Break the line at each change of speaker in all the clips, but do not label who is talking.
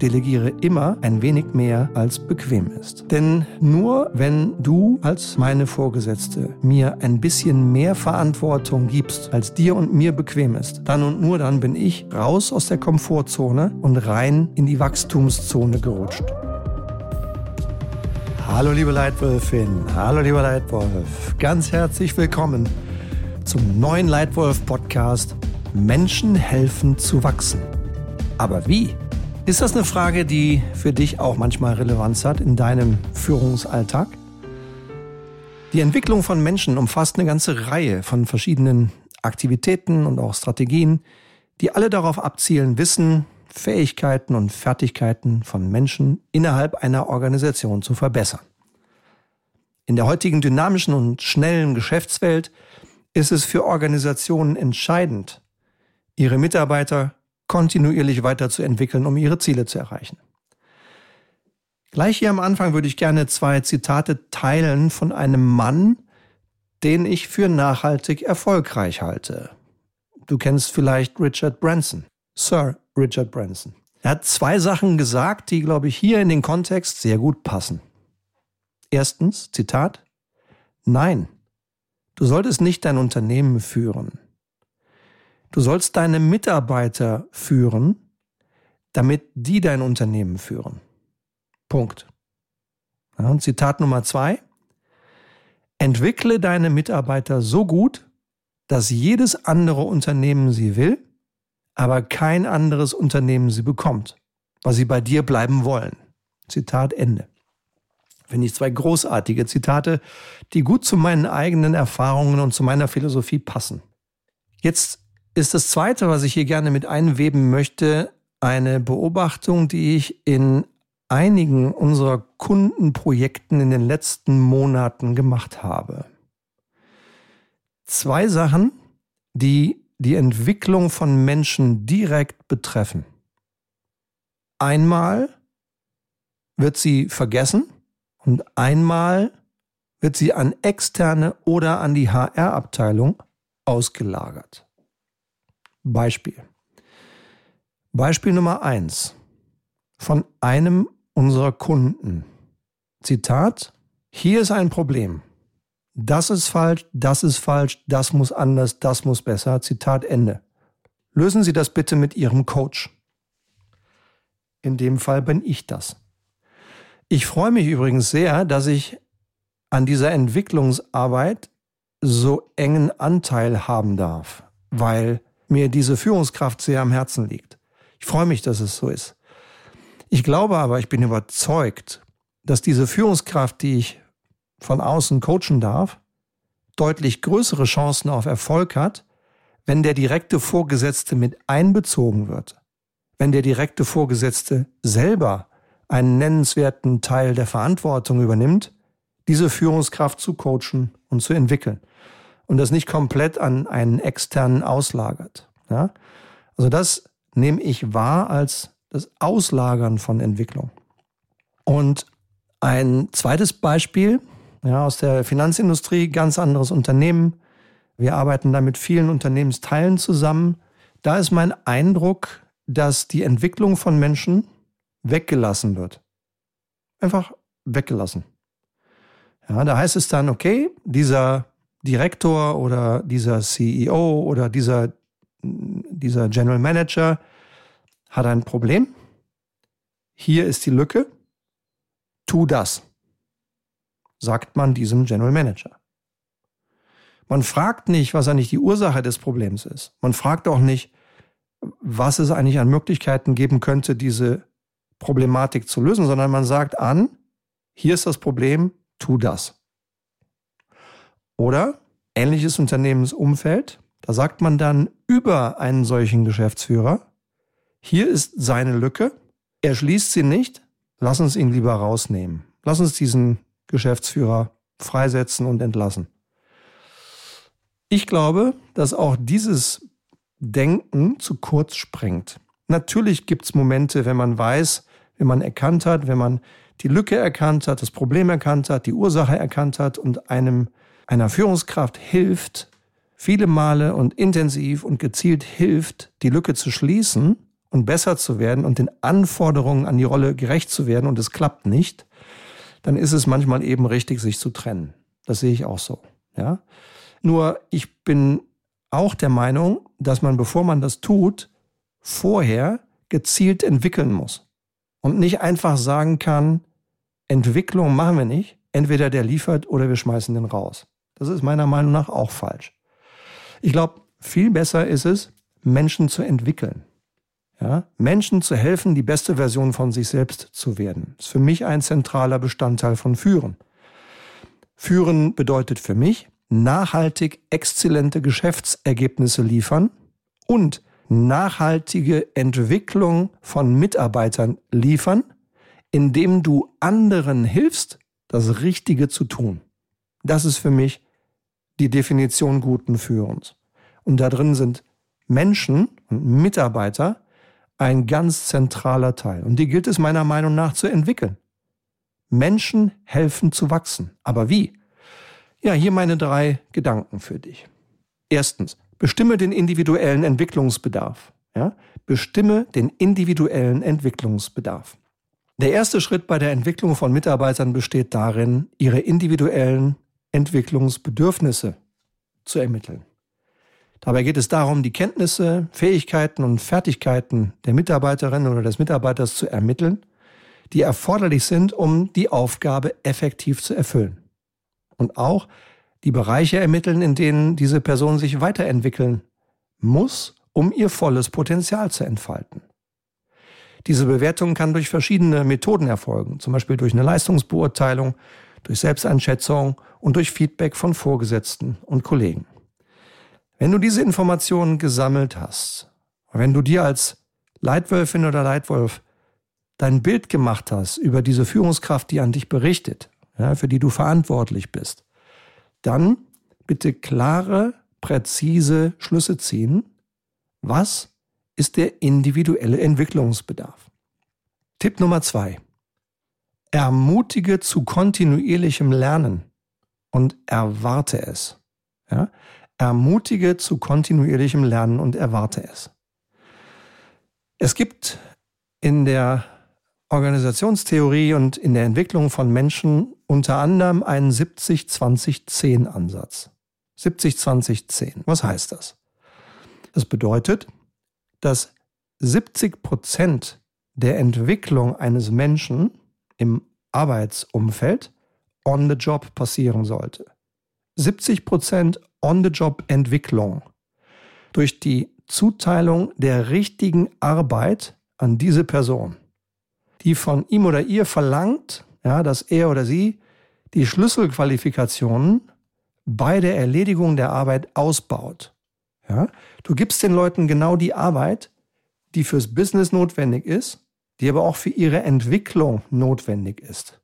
delegiere immer ein wenig mehr als bequem ist. Denn nur wenn du als meine Vorgesetzte mir ein bisschen mehr Verantwortung gibst, als dir und mir bequem ist, dann und nur dann bin ich raus aus der Komfortzone und rein in die Wachstumszone gerutscht. Hallo liebe Leitwölfin, hallo lieber Leitwolf, ganz herzlich willkommen zum neuen Leitwolf Podcast Menschen helfen zu wachsen. Aber wie? Ist das eine Frage, die für dich auch manchmal Relevanz hat in deinem Führungsalltag? Die Entwicklung von Menschen umfasst eine ganze Reihe von verschiedenen Aktivitäten und auch Strategien, die alle darauf abzielen, Wissen, Fähigkeiten und Fertigkeiten von Menschen innerhalb einer Organisation zu verbessern. In der heutigen dynamischen und schnellen Geschäftswelt ist es für Organisationen entscheidend, ihre Mitarbeiter kontinuierlich weiterzuentwickeln, um ihre Ziele zu erreichen. Gleich hier am Anfang würde ich gerne zwei Zitate teilen von einem Mann, den ich für nachhaltig erfolgreich halte. Du kennst vielleicht Richard Branson, Sir Richard Branson. Er hat zwei Sachen gesagt, die, glaube ich, hier in den Kontext sehr gut passen. Erstens, Zitat, Nein, du solltest nicht dein Unternehmen führen. Du sollst deine Mitarbeiter führen, damit die dein Unternehmen führen. Punkt. Und Zitat Nummer zwei. Entwickle deine Mitarbeiter so gut, dass jedes andere Unternehmen sie will, aber kein anderes Unternehmen sie bekommt, weil sie bei dir bleiben wollen. Zitat Ende. Finde ich zwei großartige Zitate, die gut zu meinen eigenen Erfahrungen und zu meiner Philosophie passen. Jetzt ist das Zweite, was ich hier gerne mit einweben möchte, eine Beobachtung, die ich in einigen unserer Kundenprojekten in den letzten Monaten gemacht habe. Zwei Sachen, die die Entwicklung von Menschen direkt betreffen. Einmal wird sie vergessen und einmal wird sie an externe oder an die HR-Abteilung ausgelagert. Beispiel. Beispiel Nummer eins von einem unserer Kunden. Zitat, hier ist ein Problem. Das ist falsch, das ist falsch, das muss anders, das muss besser. Zitat Ende. Lösen Sie das bitte mit Ihrem Coach. In dem Fall bin ich das. Ich freue mich übrigens sehr, dass ich an dieser Entwicklungsarbeit so engen Anteil haben darf, weil mir diese Führungskraft sehr am Herzen liegt. Ich freue mich, dass es so ist. Ich glaube aber, ich bin überzeugt, dass diese Führungskraft, die ich von außen coachen darf, deutlich größere Chancen auf Erfolg hat, wenn der direkte Vorgesetzte mit einbezogen wird. Wenn der direkte Vorgesetzte selber einen nennenswerten Teil der Verantwortung übernimmt, diese Führungskraft zu coachen und zu entwickeln und das nicht komplett an einen externen auslagert. Ja? Also das nehme ich wahr als das Auslagern von Entwicklung. Und ein zweites Beispiel ja, aus der Finanzindustrie, ganz anderes Unternehmen. Wir arbeiten da mit vielen Unternehmensteilen zusammen. Da ist mein Eindruck, dass die Entwicklung von Menschen weggelassen wird. Einfach weggelassen. Ja, da heißt es dann, okay, dieser Direktor oder dieser CEO oder dieser, dieser General Manager hat ein Problem. Hier ist die Lücke. Tu das, sagt man diesem General Manager. Man fragt nicht, was eigentlich die Ursache des Problems ist. Man fragt auch nicht, was es eigentlich an Möglichkeiten geben könnte, diese Problematik zu lösen, sondern man sagt an, hier ist das Problem, tu das. Oder ähnliches Unternehmensumfeld. Da sagt man dann über einen solchen Geschäftsführer, hier ist seine Lücke, er schließt sie nicht, lass uns ihn lieber rausnehmen. Lass uns diesen Geschäftsführer freisetzen und entlassen. Ich glaube, dass auch dieses Denken zu kurz springt. Natürlich gibt es Momente, wenn man weiß, wenn man erkannt hat, wenn man die Lücke erkannt hat, das Problem erkannt hat, die Ursache erkannt hat und einem einer Führungskraft hilft, viele Male und intensiv und gezielt hilft, die Lücke zu schließen und besser zu werden und den Anforderungen an die Rolle gerecht zu werden und es klappt nicht, dann ist es manchmal eben richtig, sich zu trennen. Das sehe ich auch so. Ja? Nur ich bin auch der Meinung, dass man, bevor man das tut, vorher gezielt entwickeln muss. Und nicht einfach sagen kann, Entwicklung machen wir nicht, entweder der liefert oder wir schmeißen den raus. Das ist meiner Meinung nach auch falsch. Ich glaube, viel besser ist es, Menschen zu entwickeln. Ja, Menschen zu helfen, die beste Version von sich selbst zu werden. Das ist für mich ein zentraler Bestandteil von Führen. Führen bedeutet für mich, nachhaltig exzellente Geschäftsergebnisse liefern und nachhaltige Entwicklung von Mitarbeitern liefern, indem du anderen hilfst, das Richtige zu tun. Das ist für mich die Definition guten Führens. Und da drin sind Menschen und Mitarbeiter ein ganz zentraler Teil. Und die gilt es meiner Meinung nach zu entwickeln. Menschen helfen zu wachsen. Aber wie? Ja, hier meine drei Gedanken für dich. Erstens, bestimme den individuellen Entwicklungsbedarf. Ja? Bestimme den individuellen Entwicklungsbedarf. Der erste Schritt bei der Entwicklung von Mitarbeitern besteht darin, ihre individuellen Entwicklungsbedürfnisse zu ermitteln. Dabei geht es darum, die Kenntnisse, Fähigkeiten und Fertigkeiten der Mitarbeiterin oder des Mitarbeiters zu ermitteln, die erforderlich sind, um die Aufgabe effektiv zu erfüllen und auch die Bereiche ermitteln, in denen diese Person sich weiterentwickeln muss, um ihr volles Potenzial zu entfalten. Diese Bewertung kann durch verschiedene Methoden erfolgen, zum Beispiel durch eine Leistungsbeurteilung, durch Selbsteinschätzung und durch Feedback von Vorgesetzten und Kollegen. Wenn du diese Informationen gesammelt hast, wenn du dir als Leitwölfin oder Leitwolf dein Bild gemacht hast über diese Führungskraft, die an dich berichtet, ja, für die du verantwortlich bist, dann bitte klare, präzise Schlüsse ziehen. Was ist der individuelle Entwicklungsbedarf? Tipp Nummer zwei. Ermutige zu kontinuierlichem Lernen und erwarte es. Ja? Ermutige zu kontinuierlichem Lernen und erwarte es. Es gibt in der Organisationstheorie und in der Entwicklung von Menschen unter anderem einen 70-20-10-Ansatz. 70-20-10. Was heißt das? Das bedeutet, dass 70 Prozent der Entwicklung eines Menschen im Arbeitsumfeld on the job passieren sollte. 70 Prozent on the job Entwicklung durch die Zuteilung der richtigen Arbeit an diese Person die von ihm oder ihr verlangt, ja, dass er oder sie die Schlüsselqualifikationen bei der Erledigung der Arbeit ausbaut. Ja, du gibst den Leuten genau die Arbeit, die fürs Business notwendig ist, die aber auch für ihre Entwicklung notwendig ist,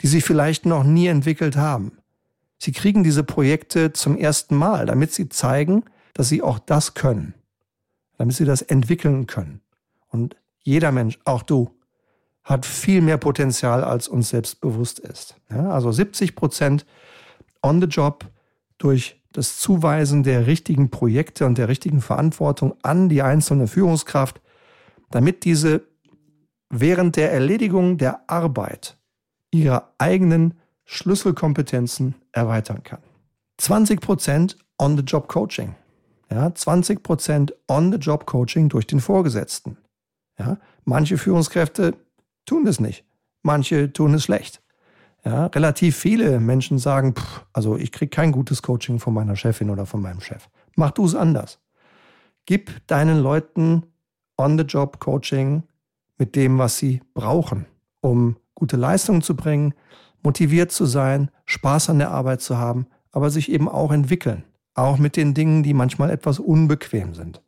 die sie vielleicht noch nie entwickelt haben. Sie kriegen diese Projekte zum ersten Mal, damit sie zeigen, dass sie auch das können, damit sie das entwickeln können. Und jeder Mensch, auch du, hat viel mehr Potenzial, als uns selbst bewusst ist. Ja, also 70 Prozent on the job durch das Zuweisen der richtigen Projekte und der richtigen Verantwortung an die einzelne Führungskraft, damit diese während der Erledigung der Arbeit ihre eigenen Schlüsselkompetenzen erweitern kann. 20 Prozent on the job Coaching. Ja, 20 Prozent on the job Coaching durch den Vorgesetzten. Ja, manche Führungskräfte tun das nicht. Manche tun es schlecht. Ja, relativ viele Menschen sagen, pff, also ich kriege kein gutes Coaching von meiner Chefin oder von meinem Chef. Mach du es anders. Gib deinen Leuten on-the-job Coaching mit dem, was sie brauchen, um gute Leistungen zu bringen, motiviert zu sein, Spaß an der Arbeit zu haben, aber sich eben auch entwickeln. Auch mit den Dingen, die manchmal etwas unbequem sind.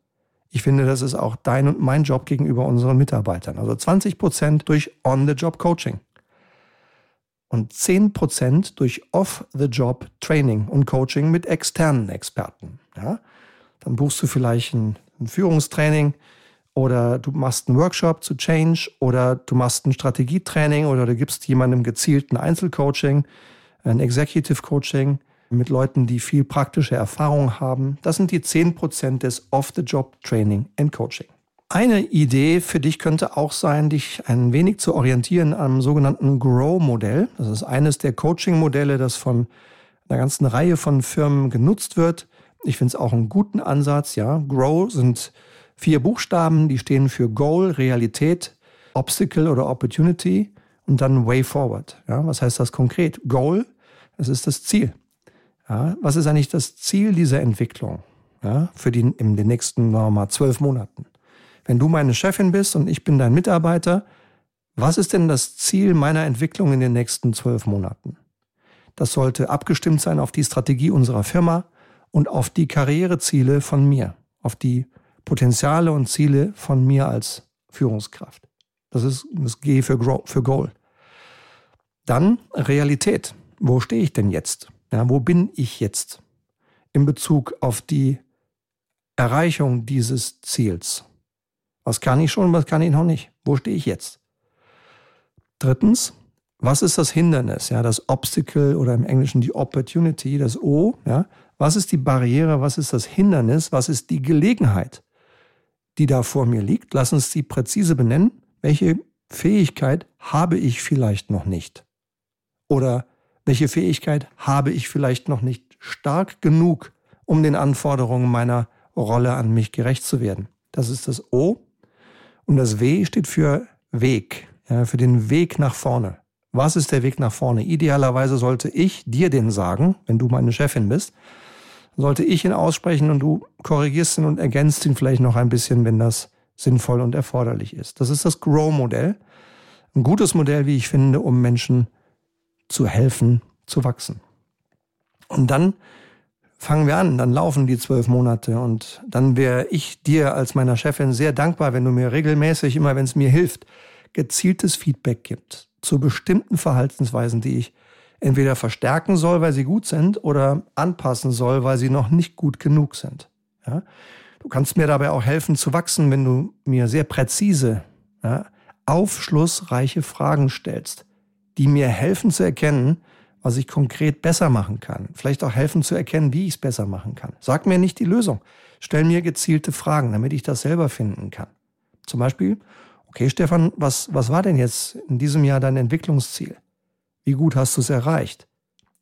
Ich finde, das ist auch dein und mein Job gegenüber unseren Mitarbeitern. Also 20 Prozent durch On-the-Job-Coaching und 10 Prozent durch Off-the-Job-Training und Coaching mit externen Experten. Ja? Dann buchst du vielleicht ein, ein Führungstraining oder du machst einen Workshop zu Change oder du machst ein Strategietraining oder du gibst jemandem gezielten Einzelcoaching, ein Executive Coaching mit Leuten, die viel praktische Erfahrung haben. Das sind die 10% des Off-the-Job Training and Coaching. Eine Idee für dich könnte auch sein, dich ein wenig zu orientieren am sogenannten Grow-Modell. Das ist eines der Coaching-Modelle, das von einer ganzen Reihe von Firmen genutzt wird. Ich finde es auch einen guten Ansatz. Ja, Grow sind vier Buchstaben, die stehen für Goal, Realität, Obstacle oder Opportunity und dann Way Forward. Ja, was heißt das konkret? Goal, das ist das Ziel. Ja, was ist eigentlich das Ziel dieser Entwicklung? Ja, für die, in den nächsten, mal, zwölf Monaten. Wenn du meine Chefin bist und ich bin dein Mitarbeiter, was ist denn das Ziel meiner Entwicklung in den nächsten zwölf Monaten? Das sollte abgestimmt sein auf die Strategie unserer Firma und auf die Karriereziele von mir, auf die Potenziale und Ziele von mir als Führungskraft. Das ist das G für, Grow, für Goal. Dann Realität. Wo stehe ich denn jetzt? Ja, wo bin ich jetzt in Bezug auf die Erreichung dieses Ziels? Was kann ich schon, was kann ich noch nicht? Wo stehe ich jetzt? Drittens, was ist das Hindernis? Ja, das Obstacle oder im Englischen die Opportunity, das O. Ja, was ist die Barriere? Was ist das Hindernis? Was ist die Gelegenheit, die da vor mir liegt? Lass uns die präzise benennen. Welche Fähigkeit habe ich vielleicht noch nicht? Oder welche Fähigkeit habe ich vielleicht noch nicht stark genug, um den Anforderungen meiner Rolle an mich gerecht zu werden? Das ist das O. Und das W steht für Weg, ja, für den Weg nach vorne. Was ist der Weg nach vorne? Idealerweise sollte ich dir den sagen, wenn du meine Chefin bist. Sollte ich ihn aussprechen und du korrigierst ihn und ergänzt ihn vielleicht noch ein bisschen, wenn das sinnvoll und erforderlich ist. Das ist das Grow-Modell. Ein gutes Modell, wie ich finde, um Menschen zu helfen, zu wachsen. Und dann fangen wir an, dann laufen die zwölf Monate und dann wäre ich dir als meiner Chefin sehr dankbar, wenn du mir regelmäßig, immer wenn es mir hilft, gezieltes Feedback gibt zu bestimmten Verhaltensweisen, die ich entweder verstärken soll, weil sie gut sind, oder anpassen soll, weil sie noch nicht gut genug sind. Ja? Du kannst mir dabei auch helfen zu wachsen, wenn du mir sehr präzise, ja, aufschlussreiche Fragen stellst, die mir helfen zu erkennen, was ich konkret besser machen kann. Vielleicht auch helfen zu erkennen, wie ich es besser machen kann. Sag mir nicht die Lösung. Stell mir gezielte Fragen, damit ich das selber finden kann. Zum Beispiel, okay, Stefan, was, was war denn jetzt in diesem Jahr dein Entwicklungsziel? Wie gut hast du es erreicht?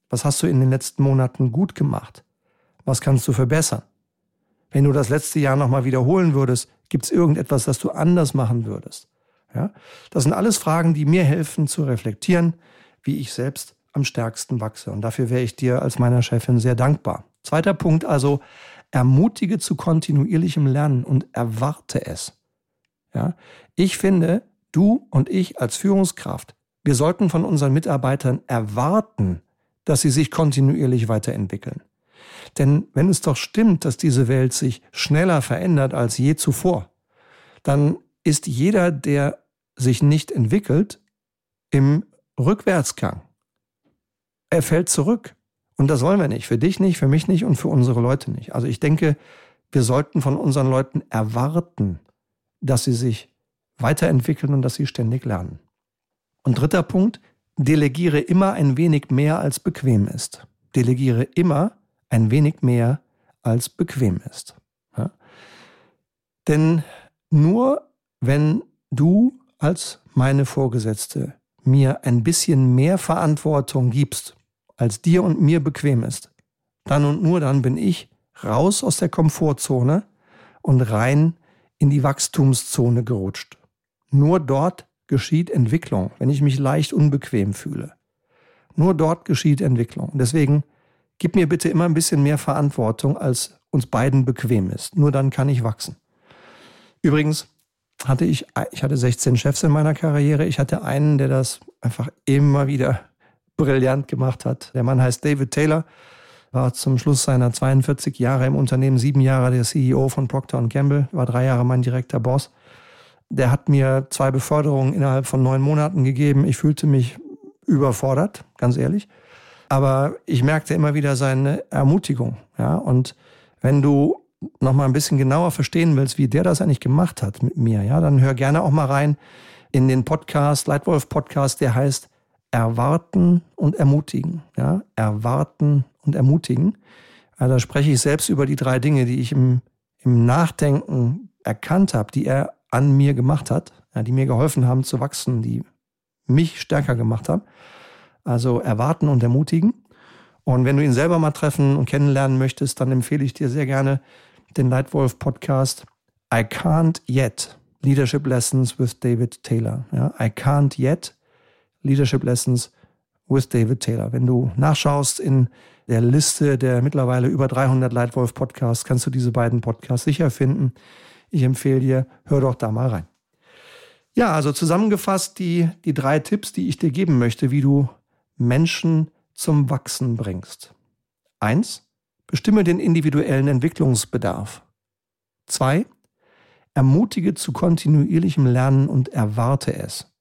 Was hast du in den letzten Monaten gut gemacht? Was kannst du verbessern? Wenn du das letzte Jahr nochmal wiederholen würdest, gibt es irgendetwas, das du anders machen würdest? Ja? Das sind alles Fragen, die mir helfen zu reflektieren, wie ich selbst am stärksten wachse. Und dafür wäre ich dir als meiner Chefin sehr dankbar. Zweiter Punkt also, ermutige zu kontinuierlichem Lernen und erwarte es. Ja? Ich finde, du und ich als Führungskraft, wir sollten von unseren Mitarbeitern erwarten, dass sie sich kontinuierlich weiterentwickeln. Denn wenn es doch stimmt, dass diese Welt sich schneller verändert als je zuvor, dann ist jeder, der sich nicht entwickelt, im Rückwärtsgang er fällt zurück. Und das wollen wir nicht. Für dich nicht, für mich nicht und für unsere Leute nicht. Also ich denke, wir sollten von unseren Leuten erwarten, dass sie sich weiterentwickeln und dass sie ständig lernen. Und dritter Punkt, delegiere immer ein wenig mehr als bequem ist. Delegiere immer ein wenig mehr als bequem ist. Ja? Denn nur wenn du als meine Vorgesetzte mir ein bisschen mehr Verantwortung gibst, als dir und mir bequem ist, dann und nur dann bin ich raus aus der Komfortzone und rein in die Wachstumszone gerutscht. Nur dort geschieht Entwicklung, wenn ich mich leicht unbequem fühle. Nur dort geschieht Entwicklung. Deswegen gib mir bitte immer ein bisschen mehr Verantwortung, als uns beiden bequem ist. Nur dann kann ich wachsen. Übrigens hatte ich, ich hatte 16 Chefs in meiner Karriere. Ich hatte einen, der das einfach immer wieder brillant gemacht hat. Der Mann heißt David Taylor, war zum Schluss seiner 42 Jahre im Unternehmen, sieben Jahre der CEO von Procter Gamble, war drei Jahre mein direkter Boss. Der hat mir zwei Beförderungen innerhalb von neun Monaten gegeben. Ich fühlte mich überfordert, ganz ehrlich. Aber ich merkte immer wieder seine Ermutigung. Ja, und wenn du noch mal ein bisschen genauer verstehen willst, wie der das eigentlich gemacht hat mit mir, ja, dann hör gerne auch mal rein in den Podcast, Leitwolf Podcast, der heißt erwarten und ermutigen. Ja? Erwarten und ermutigen. Also da spreche ich selbst über die drei Dinge, die ich im, im Nachdenken erkannt habe, die er an mir gemacht hat, ja, die mir geholfen haben zu wachsen, die mich stärker gemacht haben. Also erwarten und ermutigen. Und wenn du ihn selber mal treffen und kennenlernen möchtest, dann empfehle ich dir sehr gerne den Lightwolf Podcast I Can't Yet Leadership Lessons with David Taylor. Ja, I Can't Yet Leadership Lessons with David Taylor. Wenn du nachschaust in der Liste der mittlerweile über 300 Lightwolf Podcasts, kannst du diese beiden Podcasts sicher finden. Ich empfehle dir, hör doch da mal rein. Ja, also zusammengefasst die, die drei Tipps, die ich dir geben möchte, wie du Menschen zum Wachsen bringst. Eins, bestimme den individuellen Entwicklungsbedarf. Zwei, ermutige zu kontinuierlichem Lernen und erwarte es.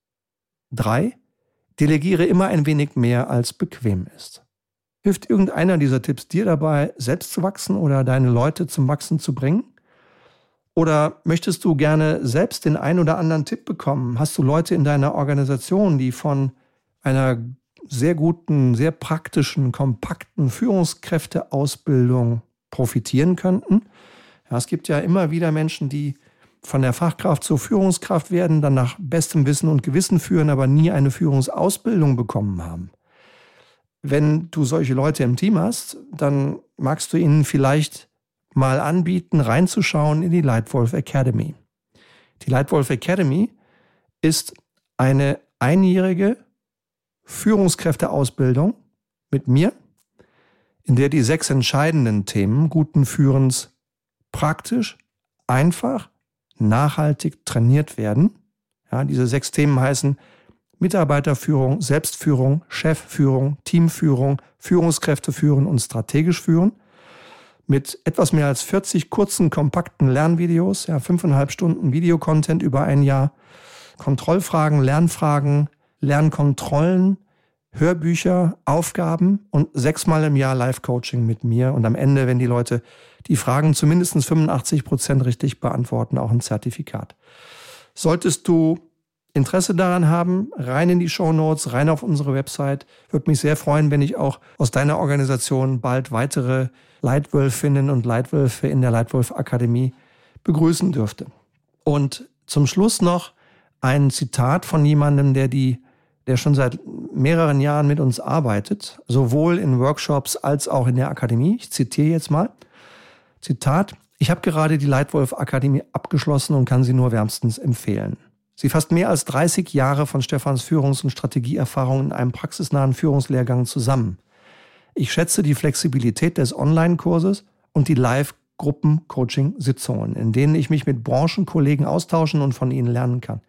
Drei, delegiere immer ein wenig mehr als bequem ist. Hilft irgendeiner dieser Tipps dir dabei, selbst zu wachsen oder deine Leute zum Wachsen zu bringen? Oder möchtest du gerne selbst den ein oder anderen Tipp bekommen? Hast du Leute in deiner Organisation, die von einer sehr guten, sehr praktischen, kompakten Führungskräfteausbildung profitieren könnten? Ja, es gibt ja immer wieder Menschen, die von der Fachkraft zur Führungskraft werden, dann nach bestem Wissen und Gewissen führen, aber nie eine Führungsausbildung bekommen haben. Wenn du solche Leute im Team hast, dann magst du ihnen vielleicht mal anbieten, reinzuschauen in die Lightwolf Academy. Die Lightwolf Academy ist eine einjährige Führungskräfteausbildung mit mir, in der die sechs entscheidenden Themen guten Führens praktisch, einfach, nachhaltig trainiert werden. Ja, diese sechs Themen heißen Mitarbeiterführung, Selbstführung, Chefführung, Teamführung, Führungskräfte führen und strategisch führen mit etwas mehr als 40 kurzen, kompakten Lernvideos, ja, fünfeinhalb Stunden Videocontent über ein Jahr, Kontrollfragen, Lernfragen, Lernkontrollen, Hörbücher, Aufgaben und sechsmal im Jahr Live-Coaching mit mir. Und am Ende, wenn die Leute die Fragen zu mindestens 85 Prozent richtig beantworten, auch ein Zertifikat. Solltest du Interesse daran haben, rein in die Show Notes, rein auf unsere Website. Würde mich sehr freuen, wenn ich auch aus deiner Organisation bald weitere Leitwölfinnen und Leitwölfe in der Leitwolf Akademie begrüßen dürfte. Und zum Schluss noch ein Zitat von jemandem, der die, der schon seit mehreren Jahren mit uns arbeitet, sowohl in Workshops als auch in der Akademie. Ich zitiere jetzt mal. Zitat. Ich habe gerade die Leitwolf Akademie abgeschlossen und kann sie nur wärmstens empfehlen. Sie fasst mehr als 30 Jahre von Stefans Führungs- und Strategieerfahrung in einem praxisnahen Führungslehrgang zusammen. Ich schätze die Flexibilität des Online-Kurses und die Live-Gruppen-Coaching-Sitzungen, in denen ich mich mit Branchenkollegen austauschen und von ihnen lernen kann.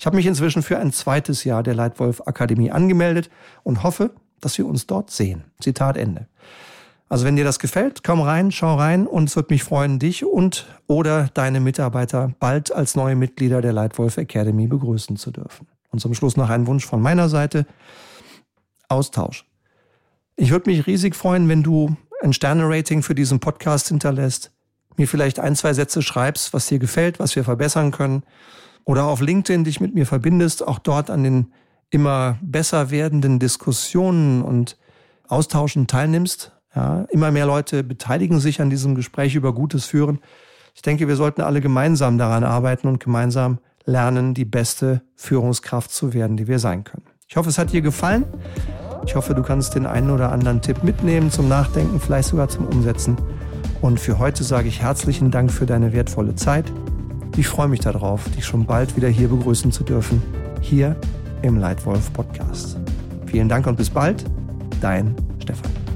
Ich habe mich inzwischen für ein zweites Jahr der Leitwolf Akademie angemeldet und hoffe, dass wir uns dort sehen. Zitat Ende. Also wenn dir das gefällt, komm rein, schau rein und es würde mich freuen, dich und oder deine Mitarbeiter bald als neue Mitglieder der Leitwolf Academy begrüßen zu dürfen. Und zum Schluss noch ein Wunsch von meiner Seite. Austausch. Ich würde mich riesig freuen, wenn du ein Sterne-Rating für diesen Podcast hinterlässt, mir vielleicht ein, zwei Sätze schreibst, was dir gefällt, was wir verbessern können. Oder auf LinkedIn dich mit mir verbindest, auch dort an den immer besser werdenden Diskussionen und Austauschen teilnimmst ja, immer mehr Leute beteiligen sich an diesem Gespräch über gutes Führen. Ich denke, wir sollten alle gemeinsam daran arbeiten und gemeinsam lernen, die beste Führungskraft zu werden, die wir sein können. Ich hoffe, es hat dir gefallen. Ich hoffe, du kannst den einen oder anderen Tipp mitnehmen zum Nachdenken, vielleicht sogar zum Umsetzen. Und für heute sage ich herzlichen Dank für deine wertvolle Zeit. Ich freue mich darauf, dich schon bald wieder hier begrüßen zu dürfen, hier im Leitwolf Podcast. Vielen Dank und bis bald, dein Stefan.